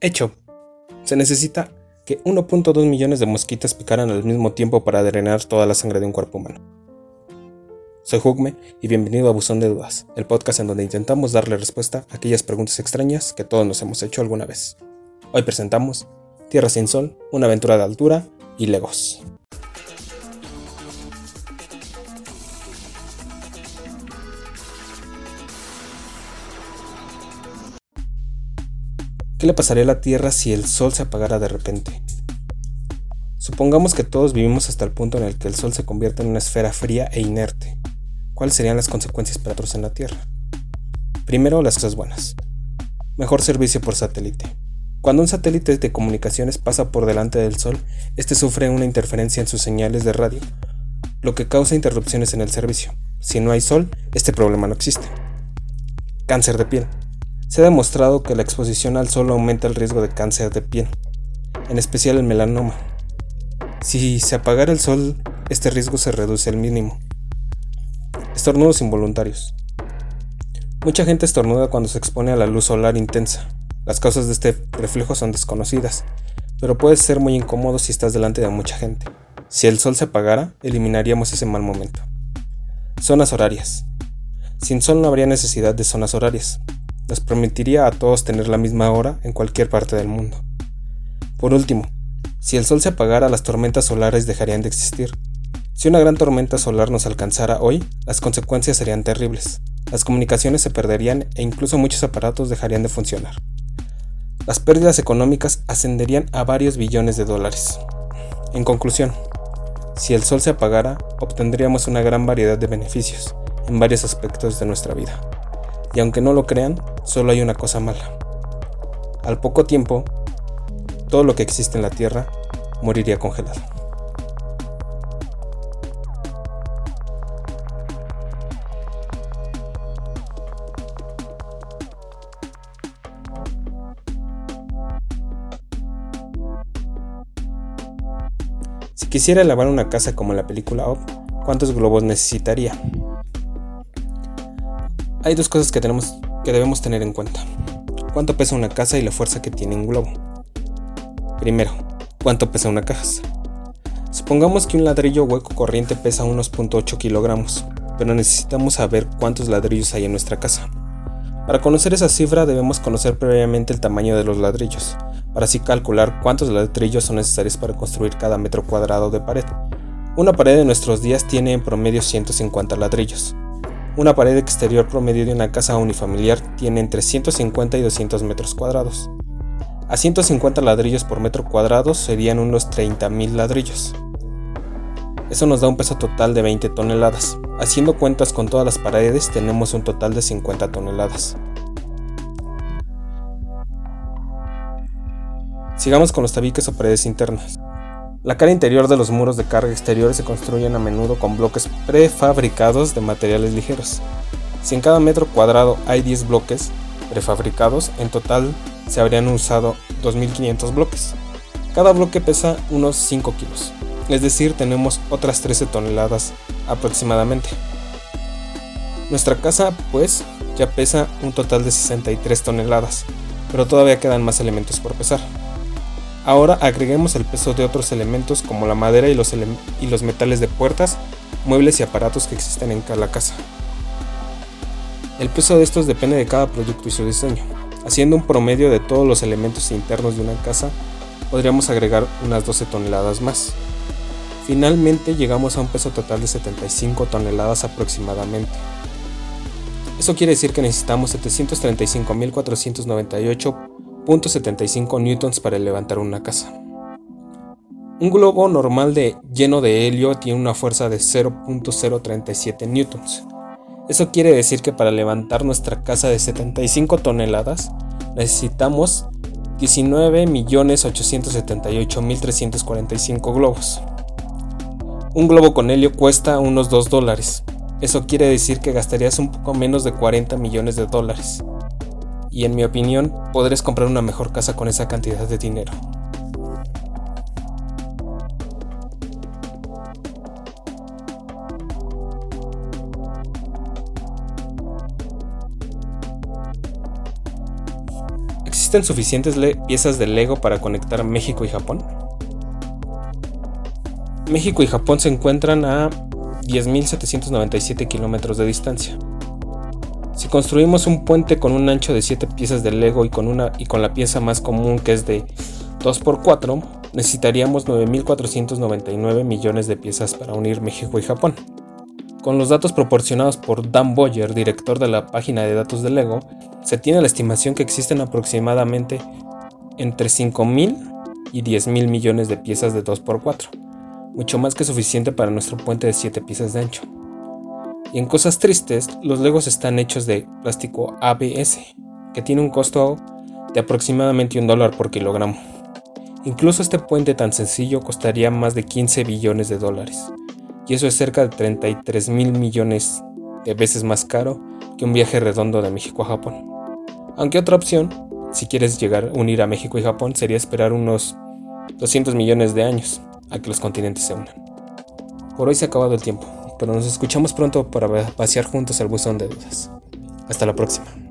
Hecho. Se necesita que 1.2 millones de mosquitas picaran al mismo tiempo para drenar toda la sangre de un cuerpo humano. Soy Jugme y bienvenido a Buzón de Dudas, el podcast en donde intentamos darle respuesta a aquellas preguntas extrañas que todos nos hemos hecho alguna vez. Hoy presentamos Tierra sin Sol, una aventura de altura y Legos. ¿Qué le pasaría a la Tierra si el Sol se apagara de repente? Supongamos que todos vivimos hasta el punto en el que el Sol se convierte en una esfera fría e inerte. ¿Cuáles serían las consecuencias para todos en la Tierra? Primero, las cosas buenas. Mejor servicio por satélite. Cuando un satélite de comunicaciones pasa por delante del Sol, este sufre una interferencia en sus señales de radio, lo que causa interrupciones en el servicio. Si no hay Sol, este problema no existe. Cáncer de piel. Se ha demostrado que la exposición al sol aumenta el riesgo de cáncer de piel, en especial el melanoma. Si se apagara el sol, este riesgo se reduce al mínimo. Estornudos involuntarios. Mucha gente estornuda cuando se expone a la luz solar intensa. Las causas de este reflejo son desconocidas, pero puede ser muy incómodo si estás delante de mucha gente. Si el sol se apagara, eliminaríamos ese mal momento. Zonas horarias. Sin sol no habría necesidad de zonas horarias, nos permitiría a todos tener la misma hora en cualquier parte del mundo. Por último, si el Sol se apagara, las tormentas solares dejarían de existir. Si una gran tormenta solar nos alcanzara hoy, las consecuencias serían terribles. Las comunicaciones se perderían e incluso muchos aparatos dejarían de funcionar. Las pérdidas económicas ascenderían a varios billones de dólares. En conclusión, si el Sol se apagara, obtendríamos una gran variedad de beneficios en varios aspectos de nuestra vida. Y aunque no lo crean, solo hay una cosa mala. Al poco tiempo, todo lo que existe en la Tierra moriría congelado. Si quisiera lavar una casa como en la película Up, ¿cuántos globos necesitaría? Hay dos cosas que, tenemos, que debemos tener en cuenta. ¿Cuánto pesa una casa y la fuerza que tiene un globo? Primero, ¿cuánto pesa una casa? Supongamos que un ladrillo hueco corriente pesa unos 0.8 kilogramos, pero necesitamos saber cuántos ladrillos hay en nuestra casa. Para conocer esa cifra debemos conocer previamente el tamaño de los ladrillos, para así calcular cuántos ladrillos son necesarios para construir cada metro cuadrado de pared. Una pared de nuestros días tiene en promedio 150 ladrillos, una pared exterior promedio de una casa unifamiliar tiene entre 150 y 200 metros cuadrados. A 150 ladrillos por metro cuadrado serían unos 30.000 ladrillos. Eso nos da un peso total de 20 toneladas. Haciendo cuentas con todas las paredes tenemos un total de 50 toneladas. Sigamos con los tabiques o paredes internas. La cara interior de los muros de carga exterior se construyen a menudo con bloques prefabricados de materiales ligeros. Si en cada metro cuadrado hay 10 bloques prefabricados, en total se habrían usado 2.500 bloques. Cada bloque pesa unos 5 kilos, es decir, tenemos otras 13 toneladas aproximadamente. Nuestra casa, pues, ya pesa un total de 63 toneladas, pero todavía quedan más elementos por pesar. Ahora agreguemos el peso de otros elementos como la madera y los, y los metales de puertas, muebles y aparatos que existen en cada casa. El peso de estos depende de cada producto y su diseño. Haciendo un promedio de todos los elementos internos de una casa, podríamos agregar unas 12 toneladas más. Finalmente llegamos a un peso total de 75 toneladas aproximadamente. Eso quiere decir que necesitamos 735.498 0.75 newtons para levantar una casa. Un globo normal de, lleno de helio tiene una fuerza de 0.037 newtons. Eso quiere decir que para levantar nuestra casa de 75 toneladas necesitamos 19.878.345 globos. Un globo con helio cuesta unos 2 dólares. Eso quiere decir que gastarías un poco menos de 40 millones de dólares y en mi opinión podrás comprar una mejor casa con esa cantidad de dinero. ¿Existen suficientes piezas de Lego para conectar México y Japón? México y Japón se encuentran a 10.797 kilómetros de distancia. Si construimos un puente con un ancho de 7 piezas de Lego y con, una, y con la pieza más común que es de 2x4, necesitaríamos 9.499 millones de piezas para unir México y Japón. Con los datos proporcionados por Dan Boyer, director de la página de datos de Lego, se tiene la estimación que existen aproximadamente entre 5.000 y 10.000 millones de piezas de 2x4 mucho más que suficiente para nuestro puente de 7 piezas de ancho. Y en cosas tristes, los Legos están hechos de plástico ABS, que tiene un costo de aproximadamente un dólar por kilogramo. Incluso este puente tan sencillo costaría más de 15 billones de dólares, y eso es cerca de 33 mil millones de veces más caro que un viaje redondo de México a Japón. Aunque otra opción, si quieres llegar a unir a México y Japón, sería esperar unos 200 millones de años, a que los continentes se unan. Por hoy se ha acabado el tiempo, pero nos escuchamos pronto para pasear juntos el buzón de dudas. Hasta la próxima.